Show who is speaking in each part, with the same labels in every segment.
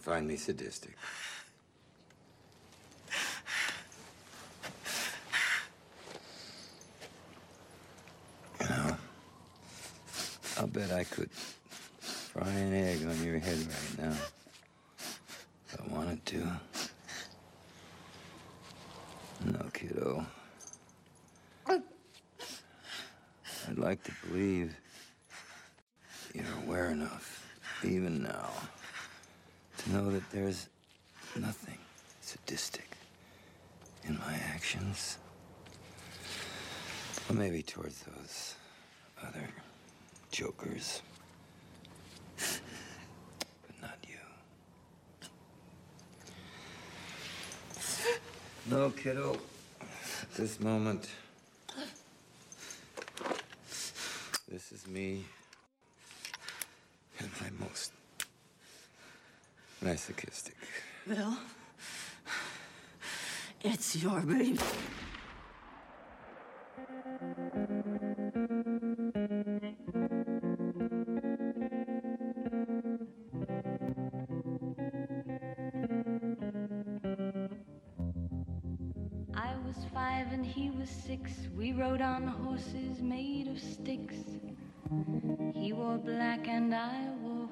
Speaker 1: find me sadistic. You know, I'll bet I could fry an egg on your head right now. If I wanted to. No, kiddo. I'd like to believe you're aware enough, even now, to know that there's nothing sadistic in my actions. Or maybe towards those other jokers. but not you. No, kiddo. This moment, this is me and my most masochistic.
Speaker 2: Bill, it's your baby.
Speaker 3: I was five and he was six. We rode on horses made of sticks. He wore black and I wore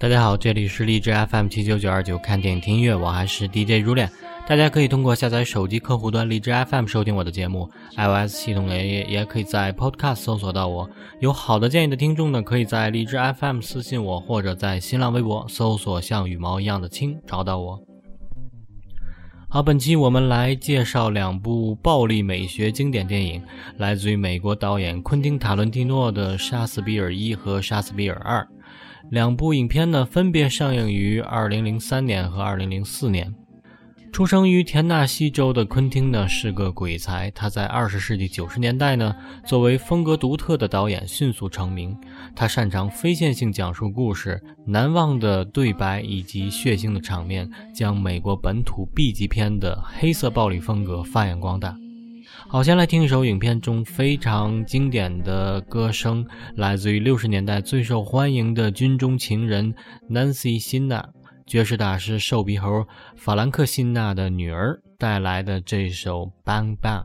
Speaker 4: 大家好，这里是荔枝 FM 七九九二九，看电影听音乐，我还是 DJ 如恋。大家可以通过下载手机客户端荔枝 FM 收听我的节目，iOS 系统也也也可以在 Podcast 搜索到我。有好的建议的听众呢，可以在荔枝 FM 私信我，或者在新浪微博搜索“像羽毛一样的青”找到我。好，本期我们来介绍两部暴力美学经典电影，来自于美国导演昆汀·塔伦蒂诺的《杀死比尔一》和《杀死比尔二》。两部影片呢，分别上映于2003年和2004年。出生于田纳西州的昆汀呢，是个鬼才。他在20世纪90年代呢，作为风格独特的导演迅速成名。他擅长非线性讲述故事、难忘的对白以及血腥的场面，将美国本土 B 级片的黑色暴力风格发扬光大。好，先来听一首影片中非常经典的歌声，来自于六十年代最受欢迎的军中情人 Nancy 辛娜，爵士大师瘦鼻猴法兰克辛娜的女儿带来的这首 Bang Bang。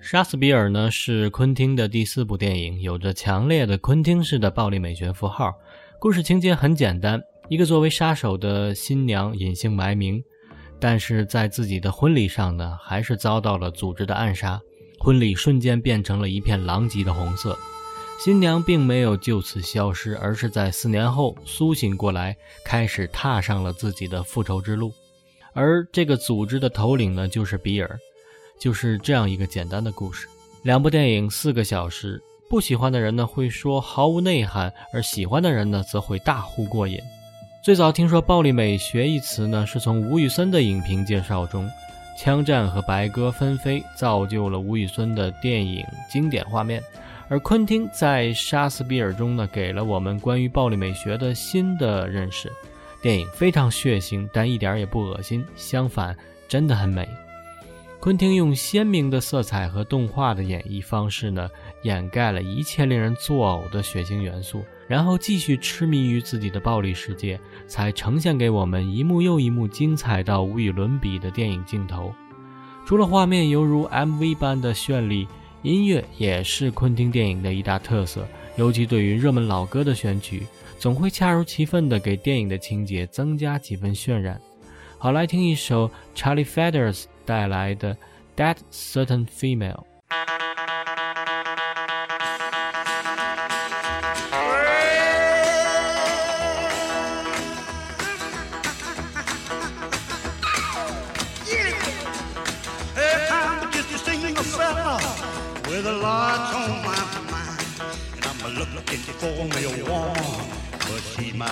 Speaker 4: 杀死比尔呢是昆汀的第四部电影，有着强烈的昆汀式的暴力美学符号。故事情节很简单，一个作为杀手的新娘隐姓埋名，但是在自己的婚礼上呢，还是遭到了组织的暗杀，婚礼瞬间变成了一片狼藉的红色。新娘并没有就此消失，而是在四年后苏醒过来，开始踏上了自己的复仇之路。而这个组织的头领呢，就是比尔。就是这样一个简单的故事。两部电影四个小时，不喜欢的人呢会说毫无内涵，而喜欢的人呢则会大呼过瘾。最早听说“暴力美学”一词呢，是从吴宇森的影评介绍中，枪战和白鸽纷飞，造就了吴宇森的电影经典画面。而昆汀在《杀死比尔》中呢，给了我们关于暴力美学的新的认识。电影非常血腥，但一点也不恶心，相反，真的很美。昆汀用鲜明的色彩和动画的演绎方式呢，掩盖了一切令人作呕的血腥元素，然后继续痴迷于自己的暴力世界，才呈现给我们一幕又一幕精彩到无与伦比的电影镜头。除了画面犹如 MV 般的绚丽，音乐也是昆汀电影的一大特色，尤其对于热门老歌的选取，总会恰如其分地给电影的情节增加几分渲染。好，来听一首 Charlie Feathers。带来的《That Certain Female》。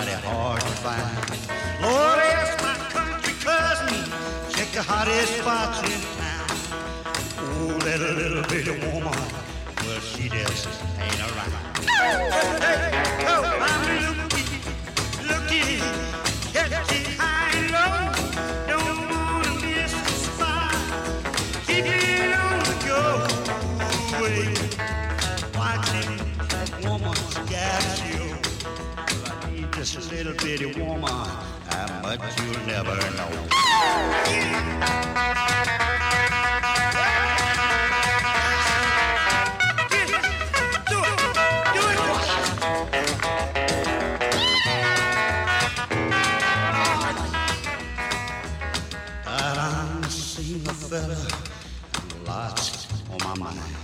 Speaker 5: Mighty hard to find. Lord, ask my country cousin check the hottest spots in town. Oh, that little bitty woman, well, she just ain't around. Hey, hey, oh, I'm looking, looking, bitty woman. How much you'll never know. I'm seeing a fella, lots on my mind.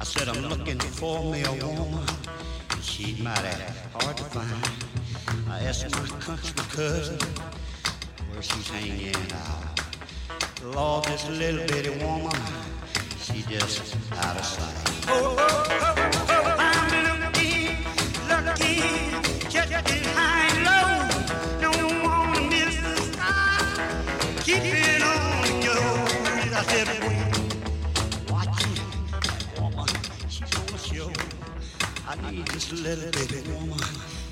Speaker 5: I said I'm looking for me a woman, she's mighty hard to find. I asked my country cousin where she's hanging out. Lord, this little bitty woman, she just out of sight. Oh, oh, oh. Little bitty woman.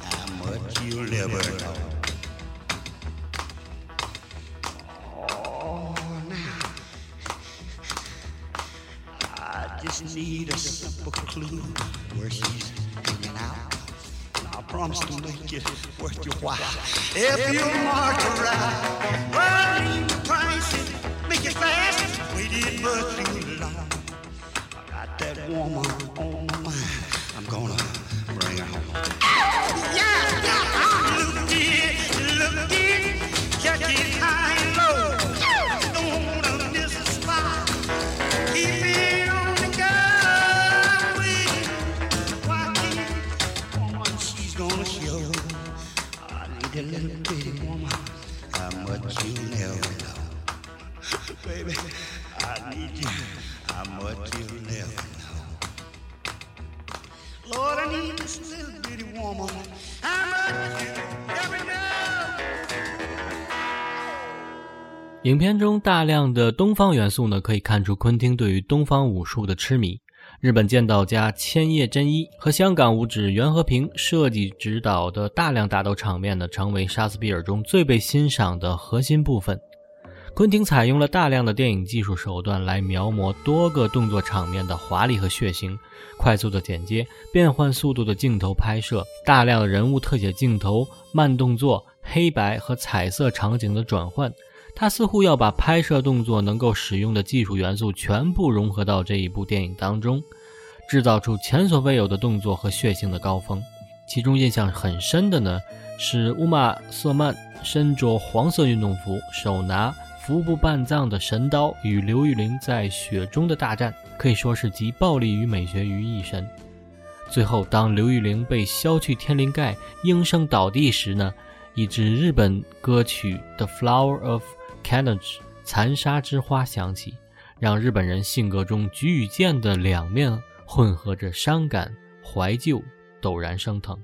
Speaker 5: How much you'll never know. Oh, now I just need a simple clue where she's hanging out. And I'll promise to make it worth your while. If you march
Speaker 4: 影片中大量的东方元素呢，可以看出昆汀对于东方武术的痴迷。日本剑道家千叶真一和香港武指袁和平设计指导的大量打斗场面呢，成为莎士比尔中最被欣赏的核心部分。昆汀采用了大量的电影技术手段来描摹多个动作场面的华丽和血腥，快速的剪接、变换速度的镜头拍摄、大量的人物特写镜头、慢动作、黑白和彩色场景的转换。他似乎要把拍摄动作能够使用的技术元素全部融合到这一部电影当中，制造出前所未有的动作和血腥的高峰。其中印象很深的呢，是乌玛瑟曼身着黄色运动服，手拿服部半藏的神刀，与刘玉玲在雪中的大战，可以说是集暴力与美学于一身。最后，当刘玉玲被削去天灵盖，应声倒地时呢，一支日本歌曲《The Flower of Carnage》残杀之花响起，让日本人性格中举与剑的两面混合着伤感、怀旧，陡然升腾。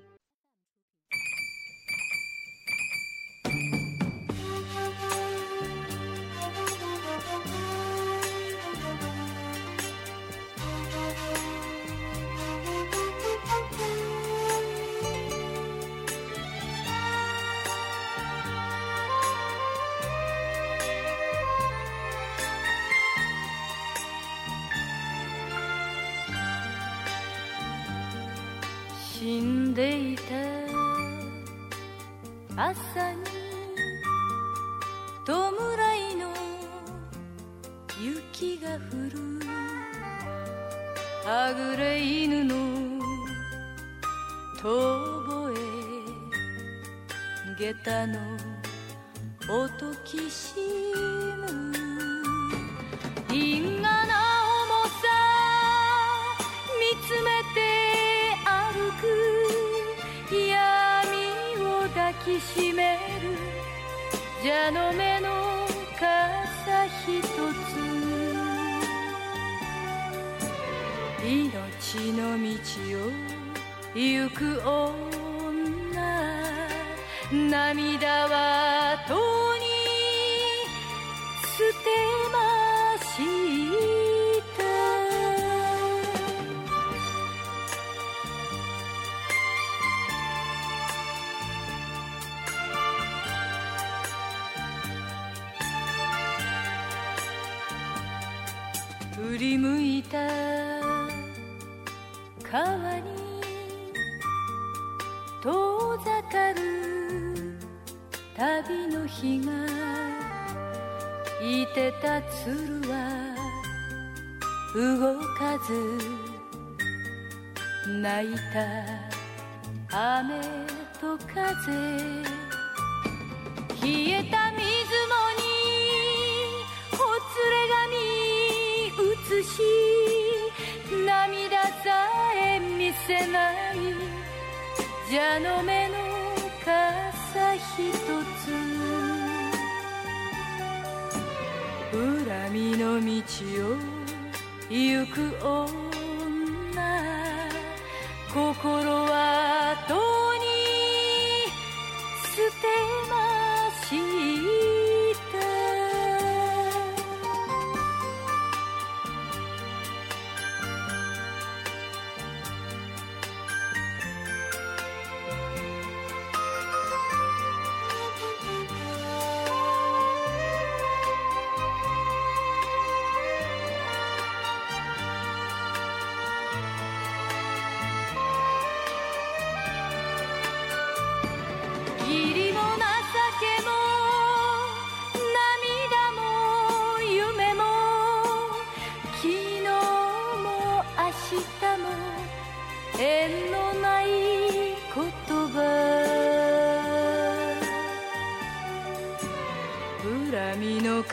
Speaker 6: 死んでいた。朝に弔いの雪が降る。はぐれ犬の遠吠え。下駄の音きしきしめる蛇の目の傘ひとつ命の道を行く女涙はとた雨と風。冷えた水面にほつれ髪映し涙さえ見せない蛇の目の傘ひとつ。恨みの道を行く女。心は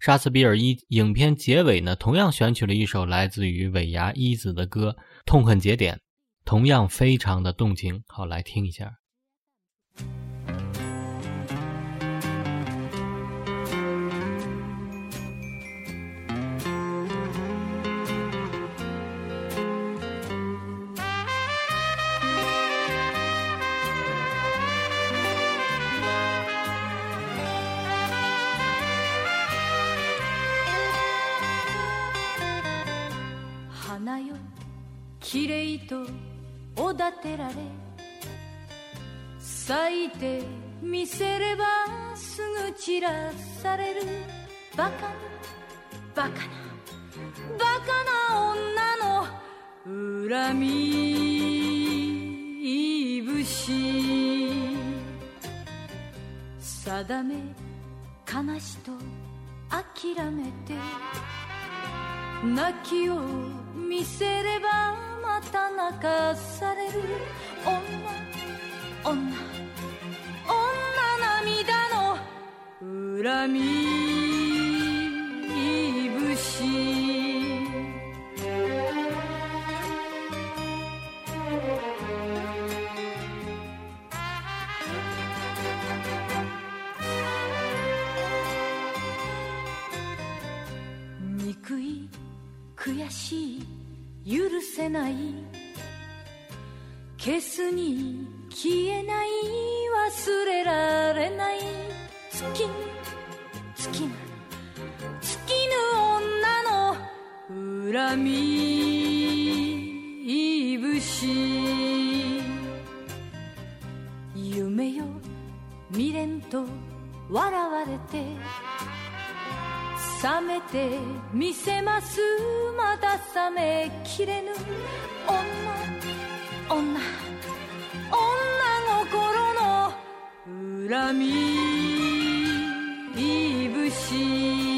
Speaker 4: 莎士比尔一影片结尾呢，同样选取了一首来自于尾牙一子的歌《痛恨节点》，同样非常的动情。好，来听一下。
Speaker 6: ればすぐ散らされる。バカなバカなバカな女の恨み節定め悲しと諦めて。泣きを見せればまた泣かされる。女女。恨み節憎い悔しい許せない。消すに消えない。忘れられない。尽き。ぬ尽きぬ尽きぬ女の恨み節夢よ未練と笑われて冷めてみせます。まだ冷めきれぬ。女女女心の恨み。心。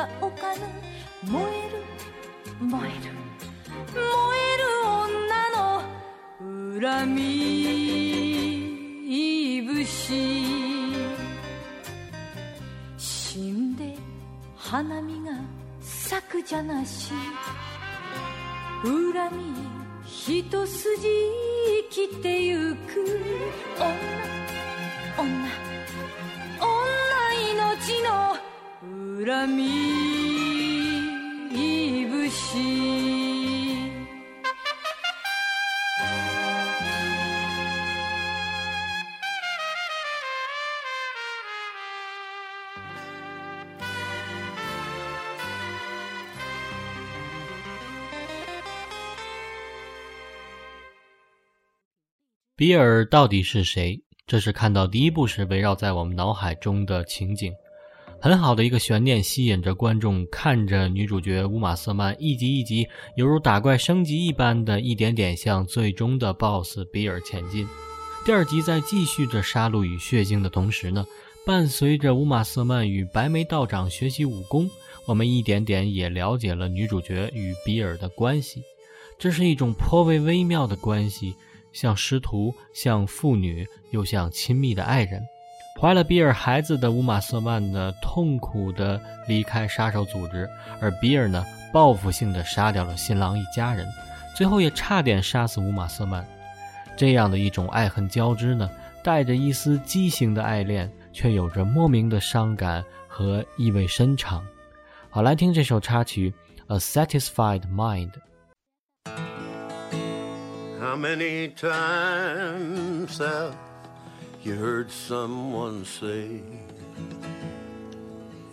Speaker 6: ずにゃおかぬ燃える燃える。燃える女の恨み節死んで花見が咲くじゃなし。恨み一筋生きてゆく。女。女女命の恨み節
Speaker 4: 比尔到底是谁？这是看到第一部时围绕在我们脑海中的情景，很好的一个悬念，吸引着观众看着女主角乌玛瑟曼一集一集犹如打怪升级一般的一点点向最终的 BOSS 比尔前进。第二集在继续着杀戮与血腥的同时呢，伴随着乌玛瑟曼与白眉道长学习武功，我们一点点也了解了女主角与比尔的关系。这是一种颇为微妙的关系。像师徒，像父女，又像亲密的爱人。怀了比尔孩子的乌玛瑟曼呢，痛苦地离开杀手组织，而比尔呢，报复性的杀掉了新郎一家人，最后也差点杀死乌玛瑟曼。这样的一种爱恨交织呢，带着一丝畸形的爱恋，却有着莫名的伤感和意味深长。好，来听这首插曲《A Satisfied Mind》。
Speaker 7: How many times have you heard someone say,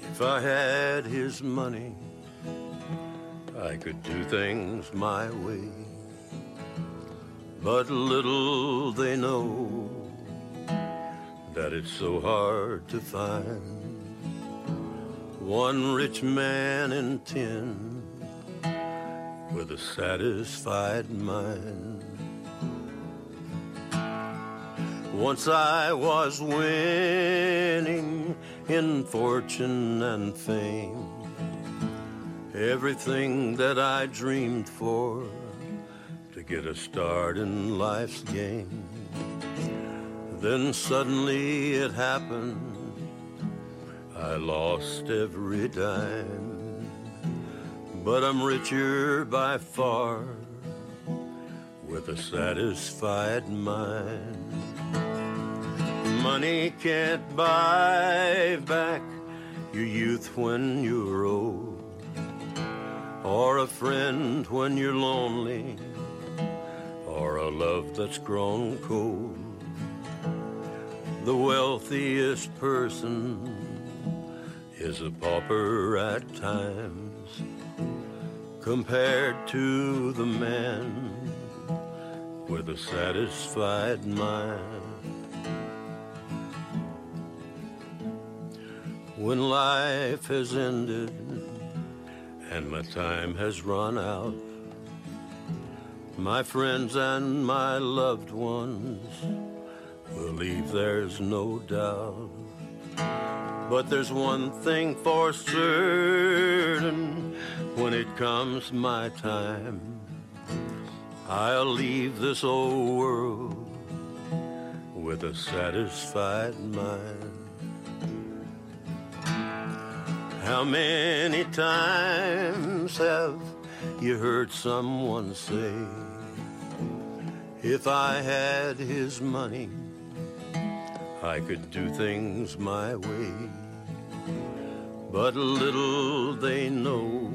Speaker 7: If I had his money, I could do things my way? But little they know that it's so hard to find one rich man in ten with a satisfied mind. Once I was winning in fortune and fame, everything that I dreamed for to get a start in life's game. Then suddenly it happened, I lost every dime, but I'm richer by far with a satisfied mind. Money can't buy back your youth when you're old, or a friend when you're lonely, or a love that's grown cold. The wealthiest person is a pauper at times compared to the man with a satisfied mind. When life has ended and my time has run out, my friends and my loved ones believe there's no doubt. But there's one thing for certain when it comes my time. I'll leave this old world with a satisfied mind. How many times have you heard someone say, If I had his money, I could do things my way? But little they know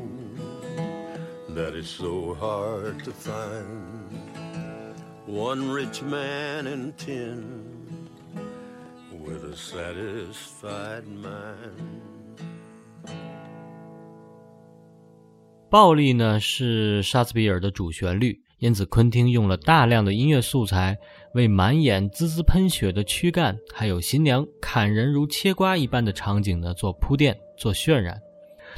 Speaker 7: that it's so hard to find one rich man in ten with a satisfied mind.
Speaker 4: 暴力呢是莎士比亚的主旋律，因此昆汀用了大量的音乐素材，为满眼滋滋喷血的躯干，还有新娘砍人如切瓜一般的场景呢做铺垫、做渲染。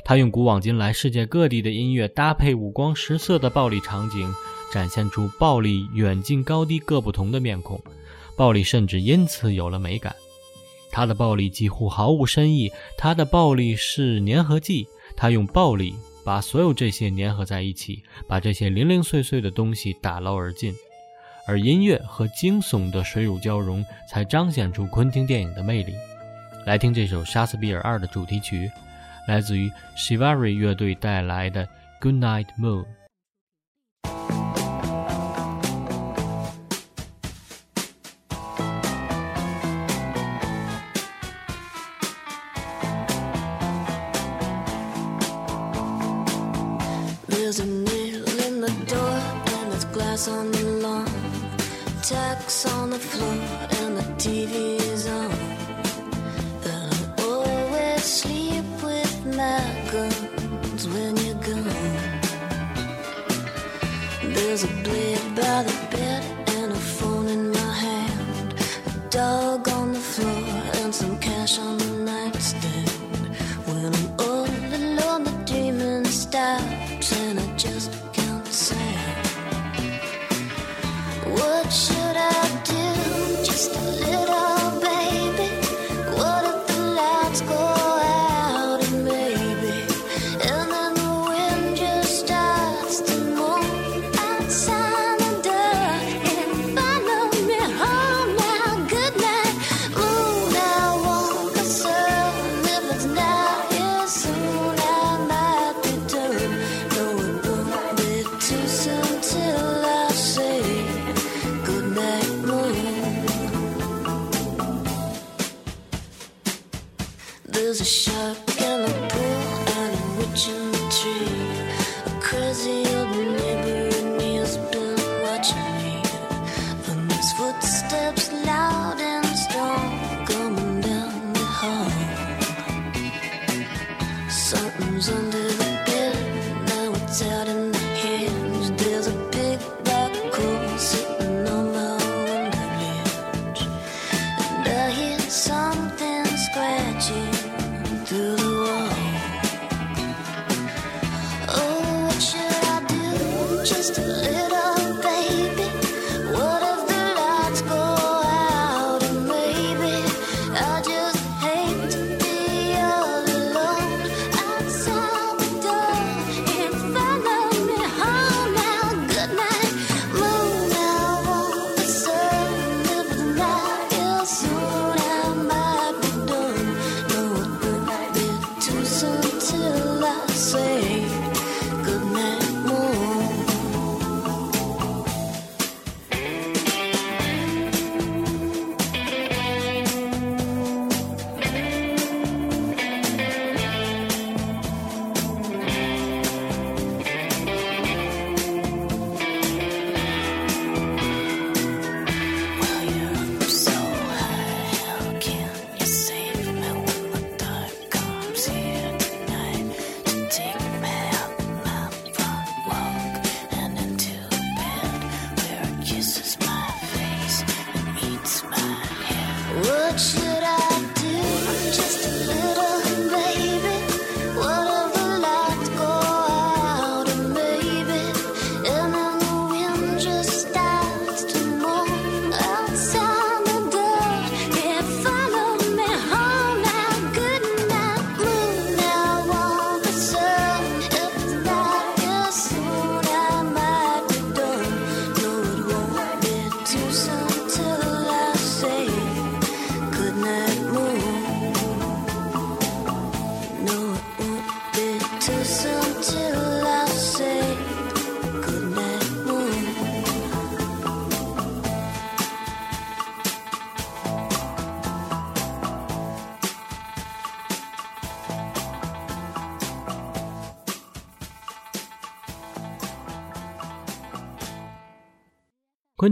Speaker 4: 他用古往今来世界各地的音乐搭配五光十色的暴力场景，展现出暴力远近高低各不同的面孔。暴力甚至因此有了美感。他的暴力几乎毫无深意，他的暴力是粘合剂，他用暴力。把所有这些粘合在一起，把这些零零碎碎的东西打捞而尽，而音乐和惊悚的水乳交融，才彰显出昆汀电影的魅力。来听这首《杀死比尔二》的主题曲，来自于 Shivari 乐队带来的《Good Night Moon》。
Speaker 8: And on the lawn. Tacks on the floor and the TV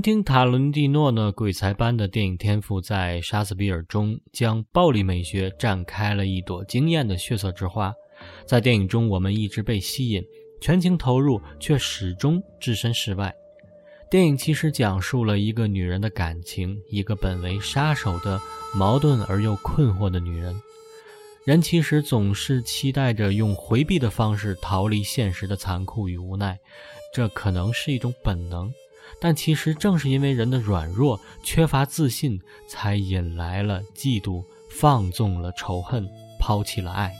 Speaker 4: 汀·塔伦蒂诺呢，鬼才般的电影天赋，在《杀死比尔》中将暴力美学绽开了一朵惊艳的血色之花。在电影中，我们一直被吸引，全情投入，却始终置身事外。电影其实讲述了一个女人的感情，一个本为杀手的矛盾而又困惑的女人。人其实总是期待着用回避的方式逃离现实的残酷与无奈，这可能是一种本能。但其实正是因为人的软弱、缺乏自信，才引来了嫉妒，放纵了仇恨，抛弃了爱。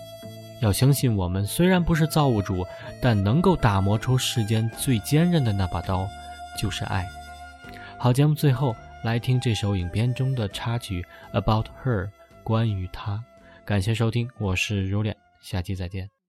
Speaker 4: 要相信，我们虽然不是造物主，但能够打磨出世间最坚韧的那把刀，就是爱。好，节目最后来听这首影片中的插曲《About Her》，关于她。感谢收听，我是如莲，下期再见。